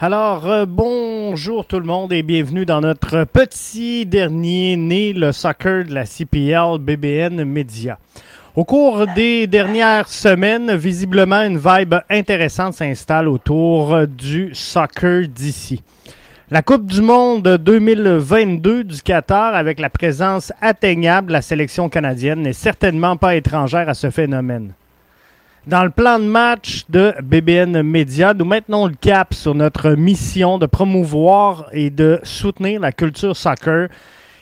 Alors, euh, bonjour tout le monde et bienvenue dans notre petit dernier né, le soccer de la CPL BBN Media. Au cours des dernières semaines, visiblement, une vibe intéressante s'installe autour du soccer d'ici. La Coupe du Monde 2022 du Qatar, avec la présence atteignable de la sélection canadienne, n'est certainement pas étrangère à ce phénomène. Dans le plan de match de BBN Media, nous maintenons le cap sur notre mission de promouvoir et de soutenir la culture soccer.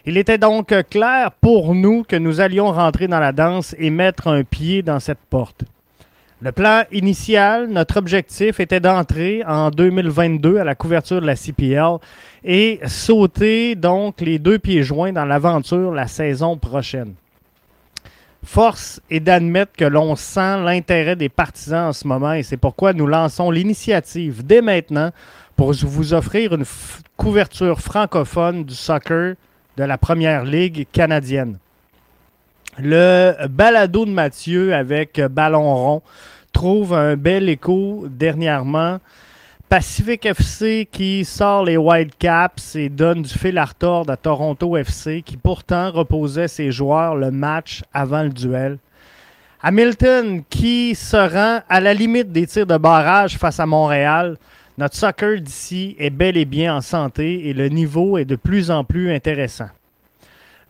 Il était donc clair pour nous que nous allions rentrer dans la danse et mettre un pied dans cette porte. Le plan initial, notre objectif était d'entrer en 2022 à la couverture de la CPL et sauter donc les deux pieds joints dans l'aventure la saison prochaine. Force est d'admettre que l'on sent l'intérêt des partisans en ce moment et c'est pourquoi nous lançons l'initiative dès maintenant pour vous offrir une couverture francophone du soccer de la Première Ligue canadienne. Le balado de Mathieu avec Ballon rond trouve un bel écho dernièrement Pacific FC qui sort les Whitecaps et donne du fil à retordre à Toronto FC qui pourtant reposait ses joueurs le match avant le duel. Hamilton qui se rend à la limite des tirs de barrage face à Montréal. Notre soccer d'ici est bel et bien en santé et le niveau est de plus en plus intéressant.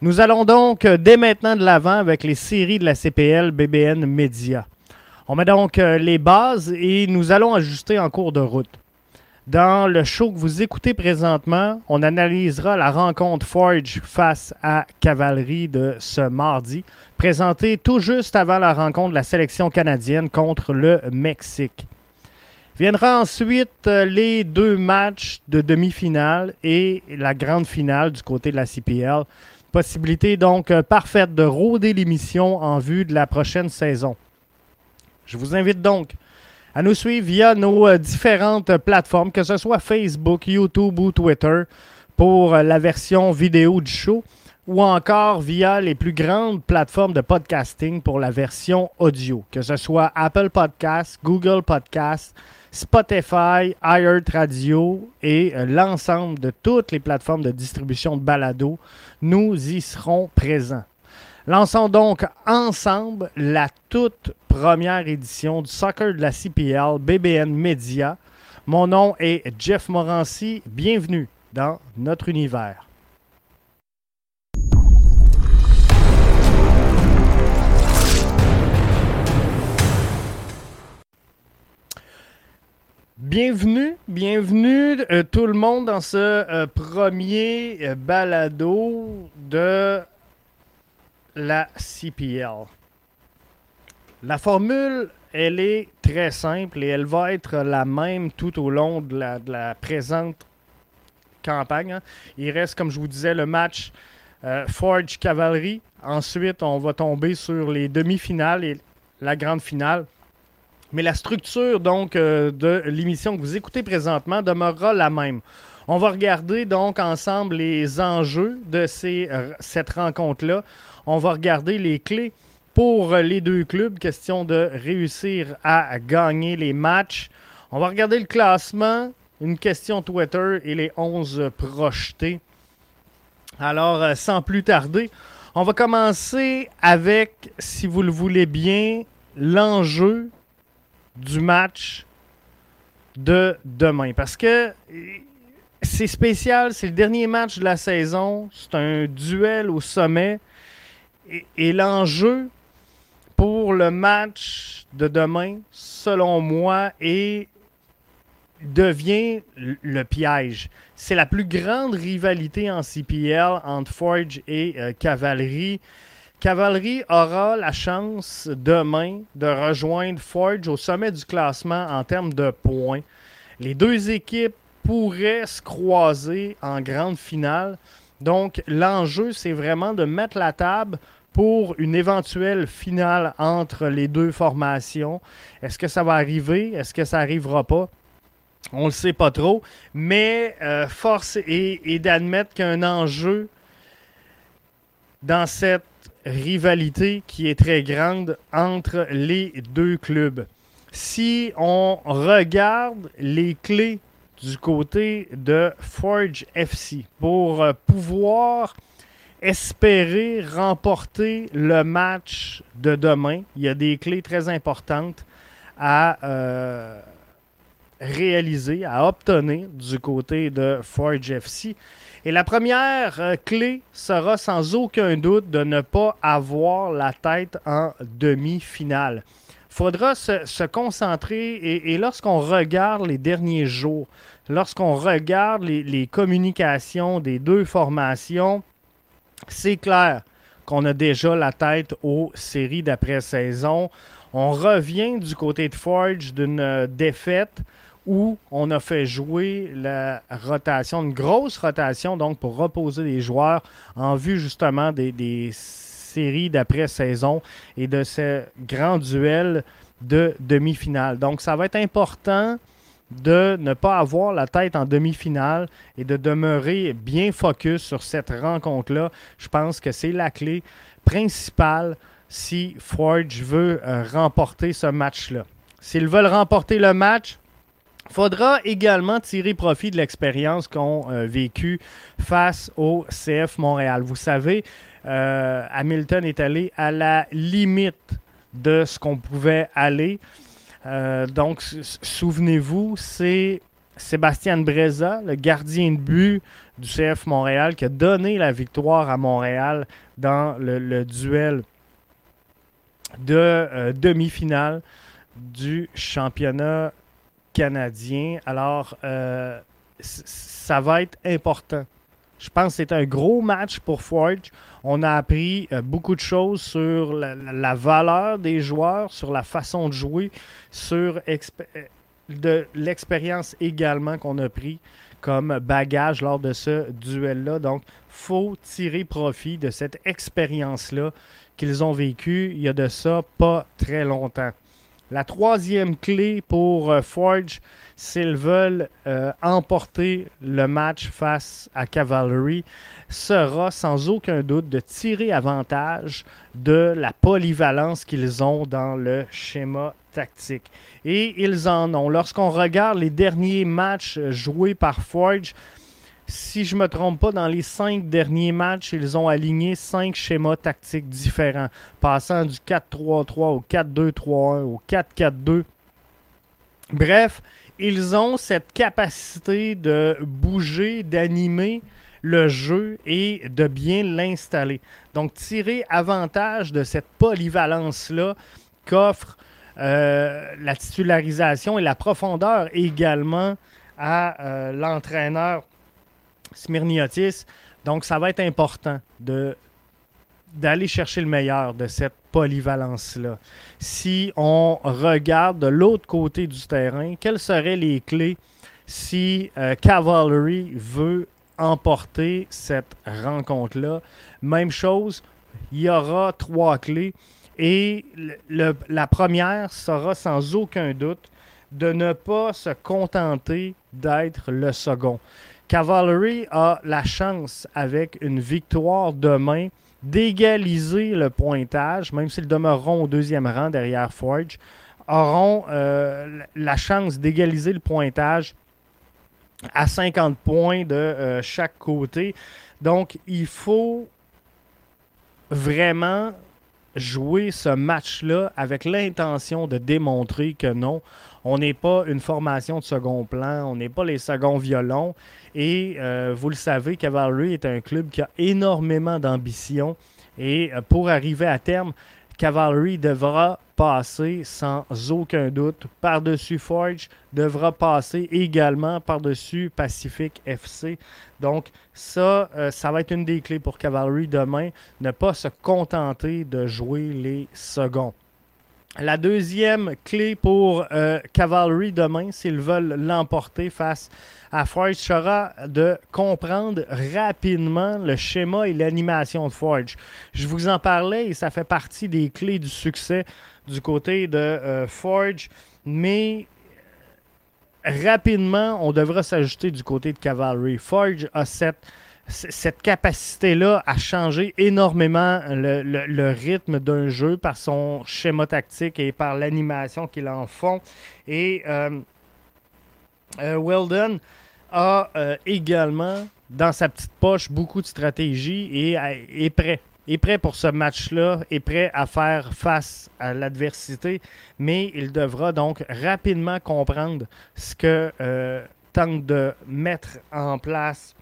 Nous allons donc dès maintenant de l'avant avec les séries de la CPL BBN Media. On met donc euh, les bases et nous allons ajuster en cours de route. Dans le show que vous écoutez présentement, on analysera la rencontre Forge face à Cavalerie de ce mardi, présentée tout juste avant la rencontre de la sélection canadienne contre le Mexique. Viendra ensuite euh, les deux matchs de demi-finale et la grande finale du côté de la CPL. Possibilité donc euh, parfaite de rôder l'émission en vue de la prochaine saison. Je vous invite donc à nous suivre via nos euh, différentes plateformes, que ce soit Facebook, YouTube ou Twitter, pour euh, la version vidéo du show, ou encore via les plus grandes plateformes de podcasting pour la version audio, que ce soit Apple Podcasts, Google Podcasts, Spotify, iHeartRadio et euh, l'ensemble de toutes les plateformes de distribution de balado. Nous y serons présents. Lançons donc ensemble la toute première édition du soccer de la CPL BBN Media. Mon nom est Jeff Morancy. Bienvenue dans notre univers. Bienvenue, bienvenue euh, tout le monde dans ce euh, premier euh, balado de la CPL. La formule, elle est très simple et elle va être la même tout au long de la, présente campagne. Hein. Il reste, comme je vous disais, le match euh, Forge Cavalry. Ensuite, on va tomber sur les demi-finales et la grande finale. Mais la structure donc euh, de l'émission que vous écoutez présentement demeurera la même. On va regarder donc ensemble les enjeux de euh, cette rencontre-là. On va regarder les clés pour les deux clubs. Question de réussir à gagner les matchs. On va regarder le classement, une question Twitter et les 11 projetés. Alors, euh, sans plus tarder, on va commencer avec, si vous le voulez bien, l'enjeu du match de demain. Parce que c'est spécial, c'est le dernier match de la saison, c'est un duel au sommet. Et, l'enjeu pour le match de demain, selon moi, est, devient le piège. C'est la plus grande rivalité en CPL entre Forge et euh, Cavalerie. Cavalerie aura la chance demain de rejoindre Forge au sommet du classement en termes de points. Les deux équipes pourraient se croiser en grande finale. Donc, l'enjeu, c'est vraiment de mettre la table pour une éventuelle finale entre les deux formations. Est-ce que ça va arriver? Est-ce que ça n'arrivera pas? On ne le sait pas trop. Mais euh, force est, d'admettre qu'un enjeu dans cette rivalité qui est très grande entre les deux clubs. Si on regarde les clés du côté de Forge FC pour euh, pouvoir espérer remporter le match de demain. Il y a des clés très importantes à euh, réaliser, à obtenir du côté de Forge FC. Et la première euh, clé sera sans aucun doute de ne pas avoir la tête en demi-finale. Il faudra se, concentrer et, lorsqu'on regarde les derniers jours, lorsqu'on regarde les, communications des deux formations, c'est clair qu'on a déjà la tête aux séries d'après-saison. On revient du côté de Forge d'une euh, défaite où on a fait jouer la rotation, une grosse rotation, donc pour reposer les joueurs en vue justement des, séries d'après-saison et de ce grand duel de demi-finale. Donc ça va être important de ne pas avoir la tête en demi-finale et de demeurer bien focus sur cette rencontre-là. Je pense que c'est la clé principale si Forge veut euh, remporter ce match-là. S'ils veulent remporter le match, faudra également tirer profit de l'expérience qu'ont euh, vécu face au CF Montréal. Vous savez, euh, Hamilton est allé à la limite de ce qu'on pouvait aller. Euh, donc, souvenez-vous, c'est Sébastien Breza, le gardien de but du CF Montréal, qui a donné la victoire à Montréal dans le duel de demi-finale du championnat canadien. Alors, euh, ça va être important. Je pense que c'est un gros match pour Forge. On a appris euh, beaucoup de choses sur la, valeur des joueurs, sur la façon de jouer, sur euh, de l'expérience également qu'on a pris comme bagage lors de ce duel-là. Donc, faut tirer profit de cette expérience-là qu'ils ont vécue il y a de ça pas très longtemps. La troisième clé pour euh, Forge, s'ils veulent euh, emporter le match face à Cavalry, sera sans aucun doute de tirer avantage de la polyvalence qu'ils ont dans le schéma tactique. Et ils en ont. Lorsqu'on regarde les derniers matchs joués par Forge, si je ne me trompe pas, dans les cinq derniers matchs, ils ont aligné cinq schémas tactiques différents, passant du 4-3-3 au 4-2-3-1 au 4-4-2. Bref, ils ont cette capacité de bouger, d'animer le jeu et de bien l'installer. Donc, tirer avantage de cette polyvalence-là qu'offre euh, la titularisation et la profondeur également à euh, l'entraîneur Smirniotis. Donc, ça va être important de d'aller chercher le meilleur de cette polyvalence-là. Si on regarde de l'autre côté du terrain, quelles seraient les clés si euh, Cavalry veut emporter cette rencontre-là? Même chose, il y aura trois clés et la première sera sans aucun doute de ne pas se contenter d'être le second. Cavalry a la chance, avec une victoire demain, d'égaliser le pointage, même s'ils demeureront au deuxième rang derrière Forge, auront euh, la chance d'égaliser le pointage à 50 points de euh, chaque côté. Donc, il faut vraiment jouer ce match-là avec l'intention de démontrer que non, on n'est pas une formation de second plan, on n'est pas les seconds violons. Et euh, vous le savez, Cavalry est un club qui a énormément d'ambition. Et euh, pour arriver à terme, Cavalry devra passer sans aucun doute par-dessus Forge, devra passer également par-dessus Pacific FC. Donc ça, euh, ça va être une des clés pour Cavalry demain, ne pas se contenter de jouer les seconds. La deuxième clé pour euh, Cavalry demain, s'ils veulent l'emporter face à Forge, sera de comprendre rapidement le schéma et l'animation de Forge. Je vous en parlais et ça fait partie des clés du succès du côté de euh, Forge, mais rapidement, on devra s'ajouter du côté de Cavalry. Forge a cette cette capacité-là a changé énormément le, rythme d'un jeu par son schéma tactique et par l'animation qu'ils en font. Et euh, Weldon a également dans sa petite poche beaucoup de stratégie et est prêt est prêt pour ce match-là, est prêt à faire face à l'adversité, mais il devra donc rapidement comprendre ce que euh, tente de mettre en place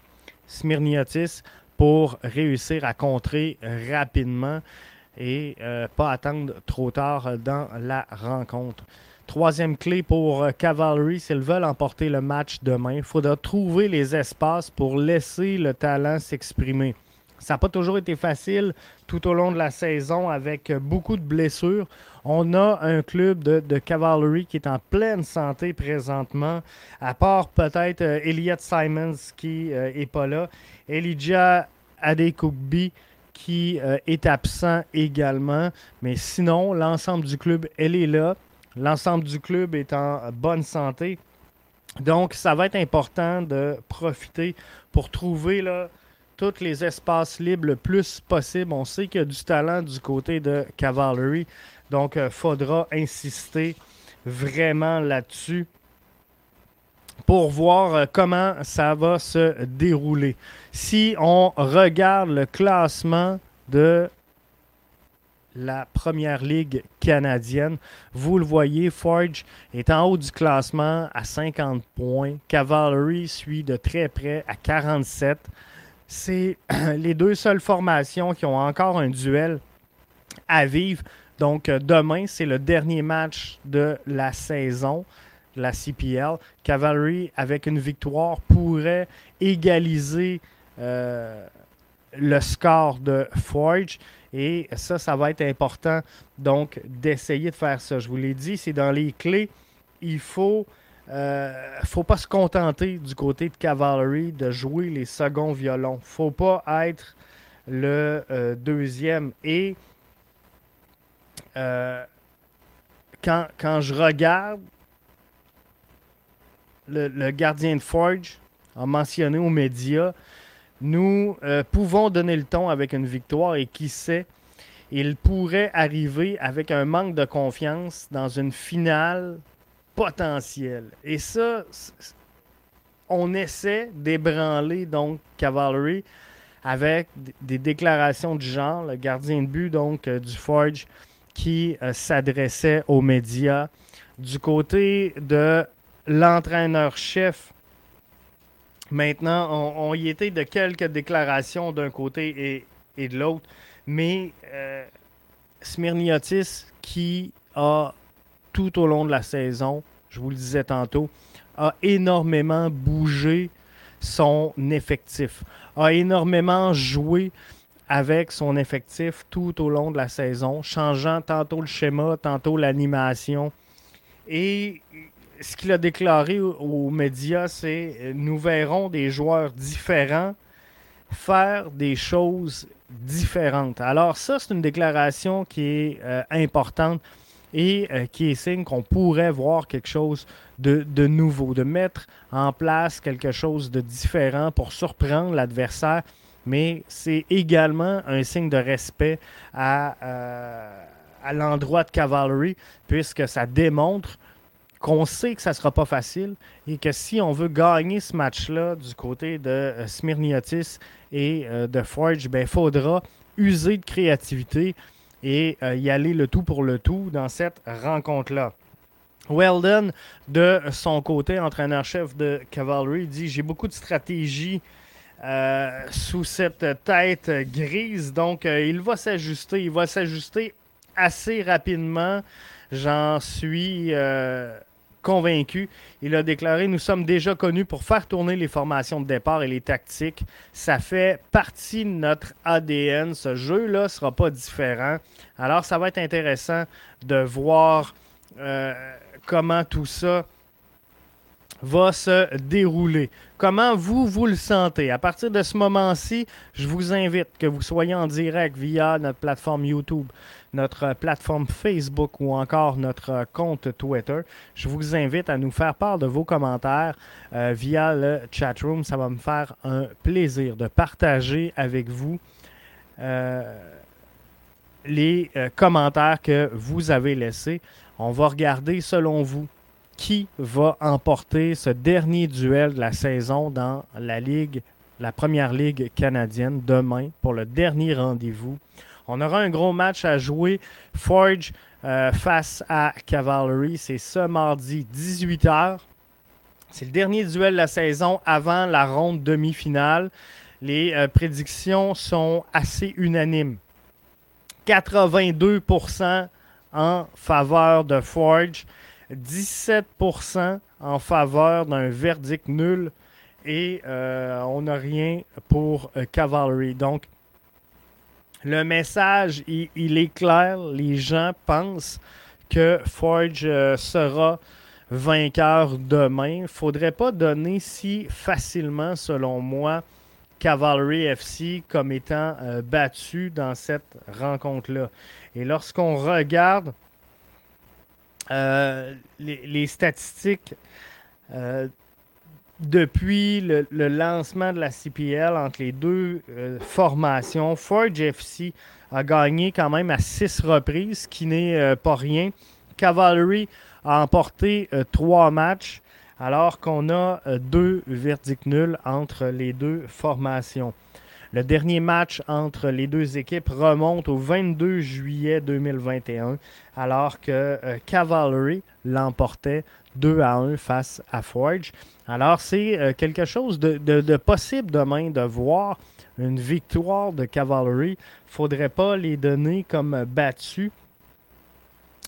Smirniotis pour réussir à contrer rapidement et euh, pas attendre trop tard dans la rencontre. Troisième clé pour euh, Cavalry, s'ils veulent emporter le match demain, il faudra trouver les espaces pour laisser le talent s'exprimer. Ça n'a pas toujours été facile tout au long de la saison avec beaucoup de blessures. On a un club de, cavalry qui est en pleine santé présentement, à part peut-être euh, Elliott Simons qui n'est euh, pas là. Elijah Adekugbi qui euh, est absent également. Mais sinon, l'ensemble du club, elle est là. L'ensemble du club est en bonne santé. Donc, ça va être important de profiter pour trouver là, tous les espaces libres le plus possible. On sait qu'il y a du talent du côté de Cavalry, donc il euh, faudra insister vraiment là-dessus pour voir euh, comment ça va se dérouler. Si on regarde le classement de la première ligue canadienne. Vous le voyez, Forge est en haut du classement à 50 points. Cavalry suit de très près à 47 c'est les deux seules formations qui ont encore un duel à vivre. Donc, euh, demain, c'est le dernier match de la saison, de la CPL. Cavalry, avec une victoire, pourrait égaliser euh, le score de Forge. Et ça, ça va être important, donc, d'essayer de faire ça. Je vous l'ai dit, c'est dans les clés. Il faut ne euh, faut pas se contenter du côté de Cavalry de jouer les seconds violons. faut pas être le deuxième. Et euh, quand, quand, je regarde le, gardien de Forge a mentionné aux médias, nous pouvons donner le ton avec une victoire et qui sait, il pourrait arriver avec un manque de confiance dans une finale potentiel. Et ça, on essaie d'ébranler donc Cavalry avec des déclarations du genre, le gardien de but donc euh, du Forge qui euh, s'adressait aux médias. Du côté de l'entraîneur-chef, maintenant, on, y était de quelques déclarations d'un côté et, de l'autre, mais euh, Smirniotis qui a tout au long de la saison, je vous le disais tantôt, a énormément bougé son effectif, a énormément joué avec son effectif tout au long de la saison, changeant tantôt le schéma, tantôt l'animation. Et ce qu'il a déclaré aux médias, c'est nous verrons des joueurs différents faire des choses différentes. Alors ça, c'est une déclaration qui est euh, importante et euh, qui est signe qu'on pourrait voir quelque chose de, nouveau, de mettre en place quelque chose de différent pour surprendre l'adversaire, mais c'est également un signe de respect à, euh, à l'endroit de Cavalry, puisque ça démontre qu'on sait que ça ne sera pas facile et que si on veut gagner ce match-là du côté de euh, Smirniotis et de Forge, il ben, faudra user de créativité, et euh, y aller le tout pour le tout dans cette rencontre-là. Weldon, de son côté, entraîneur-chef de Cavalry, dit J'ai beaucoup de stratégie euh, sous cette tête grise, donc euh, il va s'ajuster. Il va s'ajuster assez rapidement. J'en suis convaincu. Il a déclaré Nous sommes déjà connus pour faire tourner les formations de départ et les tactiques. Ça fait partie de notre ADN. Ce jeu-là ne sera pas différent. Alors, ça va être intéressant de voir euh, comment tout ça va se dérouler. Comment vous, vous le sentez? À partir de ce moment-ci, je vous invite que vous soyez en direct via notre plateforme YouTube, notre plateforme Facebook ou encore notre compte Twitter. Je vous invite à nous faire part de vos commentaires euh, via le chat room. Ça va me faire un plaisir de partager avec vous euh, les euh, commentaires que vous avez laissés. On va regarder selon vous qui va emporter ce dernier duel de la saison dans la Ligue, la première Ligue canadienne demain pour le dernier rendez-vous. On aura un gros match à jouer. Forge euh, face à Cavalry, c'est ce mardi 18h. C'est le dernier duel de la saison avant la ronde demi-finale. Les euh, prédictions sont assez unanimes. 82% en faveur de Forge, 17% en faveur d'un verdict nul et euh, on n'a rien pour euh, Cavalry. Donc, le message, il, est clair. Les gens pensent que Forge sera vainqueur demain. Il ne faudrait pas donner si facilement, selon moi, Cavalry FC comme étant euh, battu dans cette rencontre-là. Et lorsqu'on regarde euh, les, statistiques euh, depuis le, lancement de la CPL entre les deux formations, Forge FC a gagné quand même à six reprises, ce qui n'est pas rien. Cavalry a emporté euh, trois matchs, alors qu'on a euh, deux verdicts nuls entre les deux formations. Le dernier match entre les deux équipes remonte au 22 juillet 2021, alors que euh, Cavalry l'emportait 2 à 1 face à Forge. Alors, c'est quelque chose de, possible demain de voir une victoire de Cavalry. Il ne faudrait pas les donner comme battus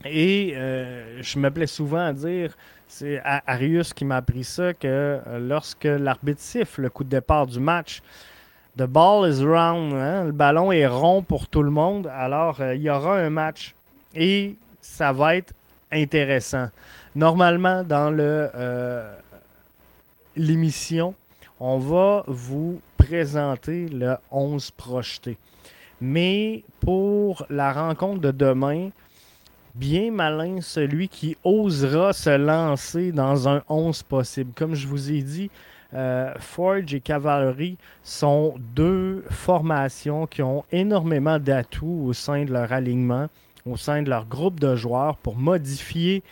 et euh, je me plais souvent à dire, c'est Arius qui m'a appris ça, que euh, lorsque l'arbitre siffle le coup de départ du match, the ball is round, hein, le ballon est rond pour tout le monde, alors euh, il y aura un match et ça va être intéressant. Normalement, dans le l'émission, on va vous présenter le 11 projeté. Mais pour la rencontre de demain, bien malin celui qui osera se lancer dans un 11 possible. Comme je vous ai dit, euh, Forge et Cavalry sont deux formations qui ont énormément d'atouts au sein de leur alignement, au sein de leur groupe de joueurs pour modifier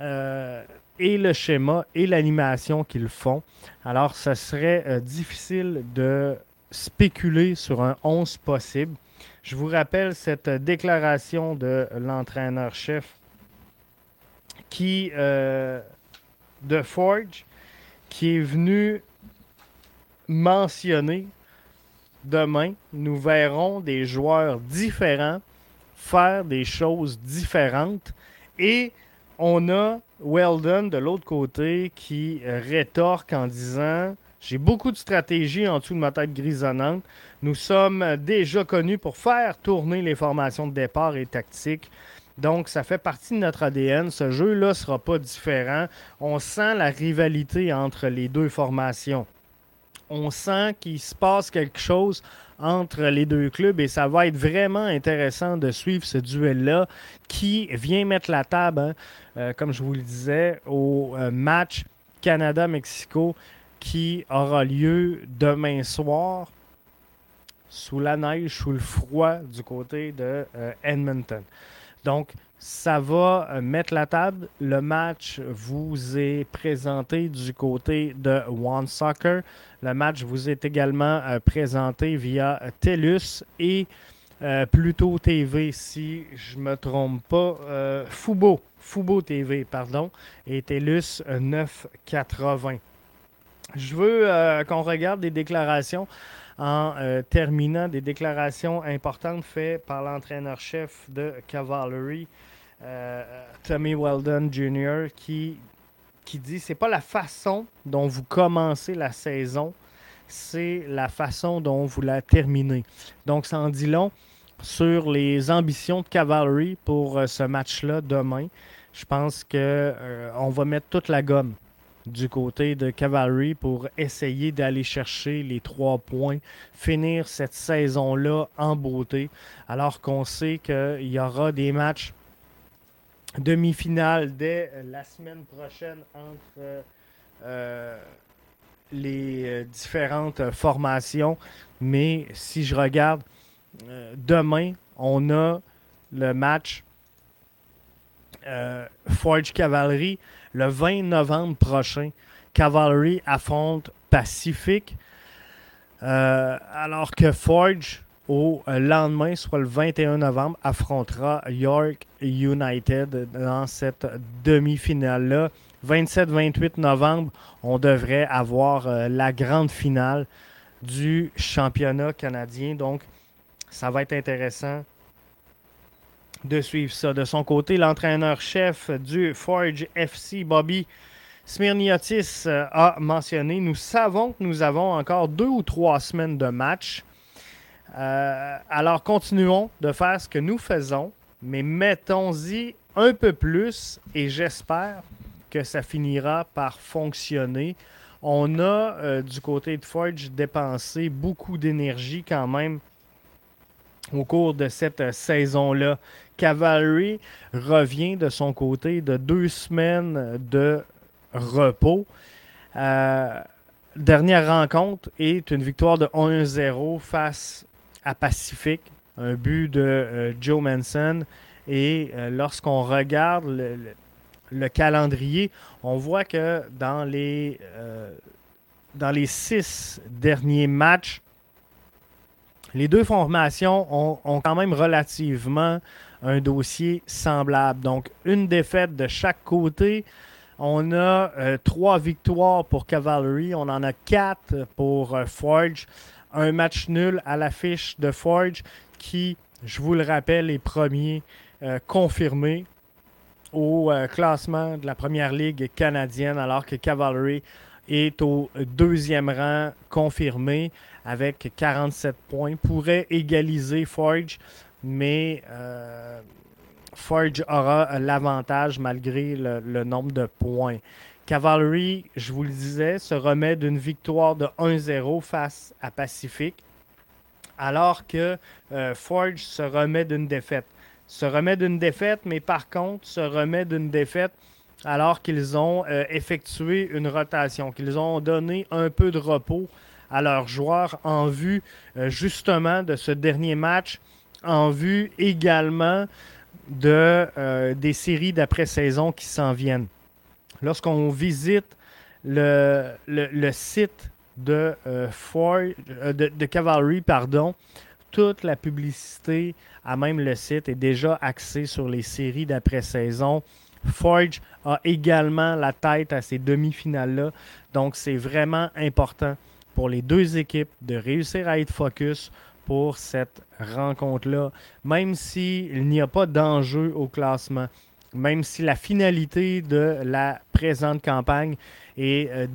euh, et le schéma et l'animation qu'ils font. Alors, ce serait euh, difficile de spéculer sur un 11 possible. Je vous rappelle cette déclaration de l'entraîneur-chef qui de Forge qui est venu mentionner demain, nous verrons des joueurs différents faire des choses différentes et on a Weldon de l'autre côté qui rétorque en disant j'ai beaucoup de stratégies en dessous de ma tête grisonnante. Nous sommes déjà connus pour faire tourner les formations de départ et tactiques. Donc, ça fait partie de notre ADN. Ce jeu-là ne sera pas différent. On sent la rivalité entre les deux formations. On sent qu'il se passe quelque chose entre les deux clubs et ça va être vraiment intéressant de suivre ce duel-là qui vient mettre la table, hein, euh, comme je vous le disais, au euh, match Canada-Mexico qui aura lieu demain soir sous la neige, sous le froid du côté de euh, Edmonton. Donc, ça va euh, mettre la table. Le match vous est présenté du côté de One Soccer. Le match vous est également euh, présenté via TELUS et Pluto TV, si je ne me trompe pas. Fubo, Fubo TV, pardon, et TELUS 980. Je veux euh, qu'on regarde des déclarations en euh, terminant, des déclarations importantes faites par l'entraîneur-chef de Cavalry, euh, Tommy Weldon Jr., qui, qui dit c'est pas la façon dont vous commencez la saison, c'est la façon dont vous la terminez. Donc, ça en dit long sur les ambitions de Cavalry pour ce match-là demain. Je pense qu'on va mettre toute la gomme du côté de Cavalry pour essayer d'aller chercher les trois points, finir cette saison-là en beauté, alors qu'on sait qu'il y aura des matchs demi-finales dès la semaine prochaine entre euh, les euh, différentes formations. Mais si je regarde, euh, demain, on a le match Forge Cavalry le 20 novembre prochain. Cavalry affronte Pacific. alors que Forge au lendemain, soit le 21 novembre, affrontera York United dans cette demi-finale-là. 27-28 novembre, on devrait avoir euh, la grande finale du championnat canadien. Donc, ça va être intéressant de suivre ça. De son côté, l'entraîneur-chef du Forge FC, Bobby Smirniotis, euh, a mentionné Nous savons que nous avons encore deux ou trois semaines de match. Euh, alors continuons de faire ce que nous faisons, mais mettons-y un peu plus et j'espère que ça finira par fonctionner. On a euh, du côté de Forge dépensé beaucoup d'énergie quand même au cours de cette saison-là. Cavalry revient de son côté de deux semaines de repos. dernière rencontre est une victoire de 1-0 face à Pacific, un but de euh, Joe Manson. Et euh, lorsqu'on regarde le, calendrier, on voit que dans les, euh, dans les six derniers matchs, les deux formations ont, quand même relativement un dossier semblable. Donc, une défaite de chaque côté. On a trois victoires pour Cavalry. On en a quatre pour Forge un match nul à l'affiche de Forge qui, je vous le rappelle, est premier euh, confirmé au euh, classement de la première ligue canadienne, alors que Cavalry est au deuxième rang confirmé avec 47 points. Pourrait égaliser Forge, mais euh, Forge aura l'avantage malgré le, nombre de points. Cavalry, je vous le disais, se remet d'une victoire de 1-0 face à Pacific, alors que euh, Forge se remet d'une défaite. Se remet d'une défaite, mais par contre, se remet d'une défaite alors qu'ils ont euh, effectué une rotation, qu'ils ont donné un peu de repos à leurs joueurs en vue justement de ce dernier match, en vue également de, des séries d'après-saison qui s'en viennent lorsqu'on visite le, le, site de, euh, euh, de, de, Cavalry, pardon, toute la publicité à même le site est déjà axée sur les séries d'après-saison. Forge a également la tête à ces demi-finales-là. Donc, c'est vraiment important pour les deux équipes de réussir à être focus pour cette rencontre-là, même s'il n'y a pas d'enjeu au classement même si la finalité de la présente campagne est euh,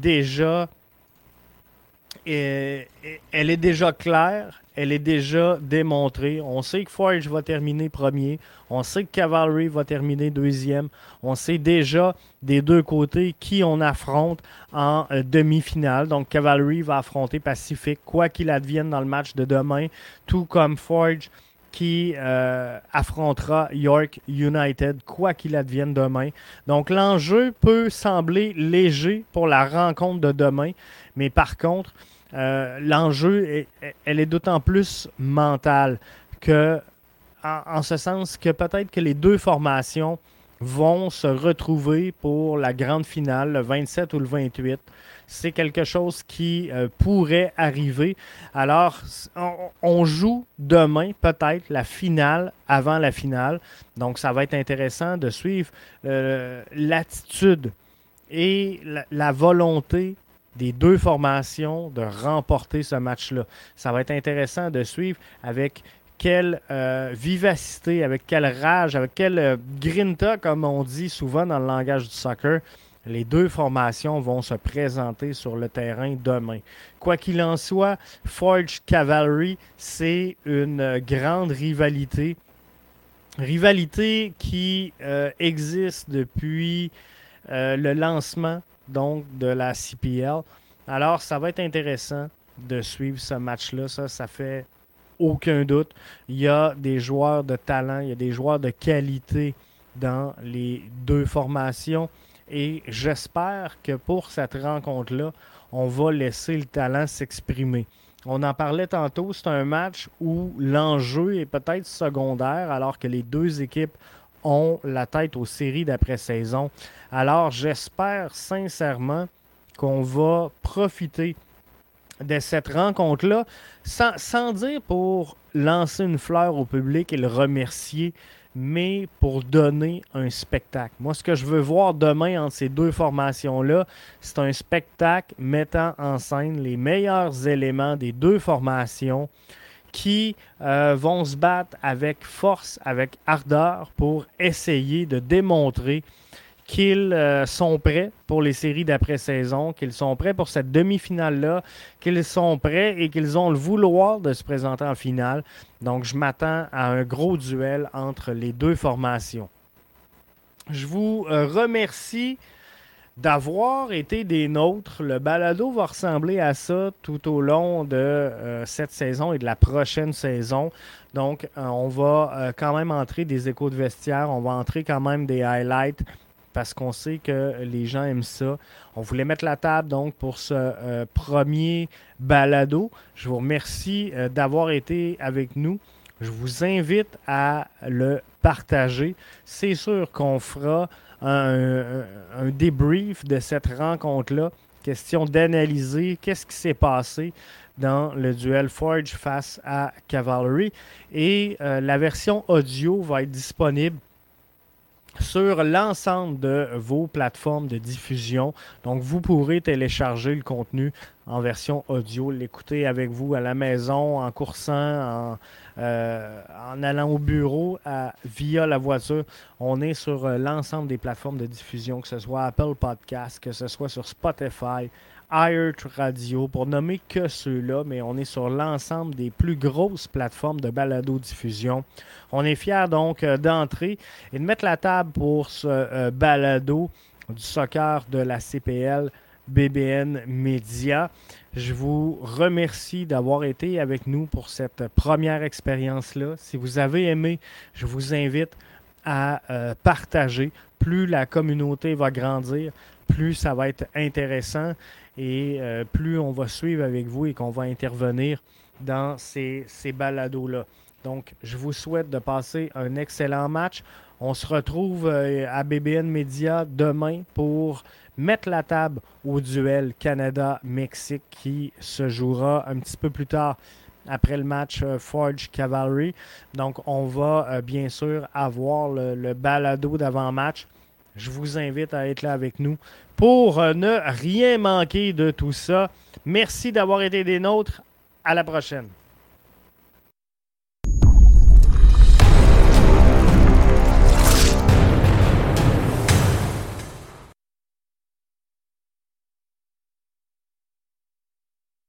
elle est déjà claire, elle est déjà démontrée. On sait que Forge va terminer premier, on sait que Cavalry va terminer deuxième, on sait déjà des deux côtés qui on affronte en euh, demi-finale. Donc Cavalry va affronter Pacific, quoi qu'il advienne dans le match de demain, tout comme Forge qui euh, affrontera York United, quoi qu'il advienne demain. Donc l'enjeu peut sembler léger pour la rencontre de demain, mais par contre, euh, l'enjeu, elle est d'autant plus mentale que, en, ce sens que peut-être que les deux formations vont se retrouver pour la grande finale, le 27 ou le 28 c'est quelque chose qui euh, pourrait arriver. Alors, on, joue demain peut-être la finale avant la finale. Donc, ça va être intéressant de suivre euh, l'attitude et la, volonté des deux formations de remporter ce match-là. Ça va être intéressant de suivre avec quelle euh, vivacité, avec quelle rage, avec quelle grinta, comme on dit souvent dans le langage du soccer, les deux formations vont se présenter sur le terrain demain. Quoi qu'il en soit, Forge Cavalry, c'est une grande rivalité. Rivalité qui euh, existe depuis euh, le lancement donc de la CPL. Alors, ça va être intéressant de suivre ce match-là. Ça, ça fait aucun doute. Il y a des joueurs de talent, il y a des joueurs de qualité dans les deux formations. Et j'espère que pour cette rencontre-là, on va laisser le talent s'exprimer. On en parlait tantôt, c'est un match où l'enjeu est peut-être secondaire alors que les deux équipes ont la tête aux séries d'après-saison. Alors, j'espère sincèrement qu'on va profiter de cette rencontre-là, sans, sans, dire pour lancer une fleur au public et le remercier, mais pour donner un spectacle. Moi, ce que je veux voir demain entre ces deux formations-là, c'est un spectacle mettant en scène les meilleurs éléments des deux formations qui euh, vont se battre avec force, avec ardeur pour essayer de démontrer qu'ils euh, sont prêts pour les séries d'après-saison, qu'ils sont prêts pour cette demi-finale-là, qu'ils sont prêts et qu'ils ont le vouloir de se présenter en finale. Donc, je m'attends à un gros duel entre les deux formations. Je vous euh, remercie d'avoir été des nôtres. Le balado va ressembler à ça tout au long de euh, cette saison et de la prochaine saison. Donc, on va quand même entrer des échos de vestiaire, on va entrer quand même des highlights parce qu'on sait que les gens aiment ça. On voulait mettre la table donc pour ce euh, premier balado. Je vous remercie euh, d'avoir été avec nous. Je vous invite à le partager. C'est sûr qu'on fera un, débrief de cette rencontre-là. Question d'analyser qu'est-ce qui s'est passé dans le duel Forge face à Cavalry. Et euh, la version audio va être disponible sur l'ensemble de vos plateformes de diffusion. Donc, vous pourrez télécharger le contenu en version audio, l'écouter avec vous à la maison, en coursant, en, euh, allant au bureau, via la voiture. On est sur euh, l'ensemble des plateformes de diffusion, que ce soit Apple Podcast, que ce soit sur Spotify, iHeart Radio, pour nommer que ceux-là, mais on est sur l'ensemble des plus grosses plateformes de balado-diffusion. On est fiers donc euh, d'entrer et de mettre la table pour ce euh, balado du soccer de la CPL BBN Media. Je vous remercie d'avoir été avec nous pour cette première expérience-là. Si vous avez aimé, je vous invite à euh, partager. Plus la communauté va grandir, plus ça va être intéressant et euh, plus on va suivre avec vous et qu'on va intervenir dans ces, ces balados-là. Donc, je vous souhaite de passer un excellent match. On se retrouve euh, à BBN Media demain pour mettre la table au duel Canada-Mexique qui se jouera un petit peu plus tard après le match euh, Forge Cavalry. Donc, on va bien sûr avoir le, le balado d'avant-match je vous invite à être là avec nous pour euh, ne rien manquer de tout ça. Merci d'avoir été des nôtres. À la prochaine.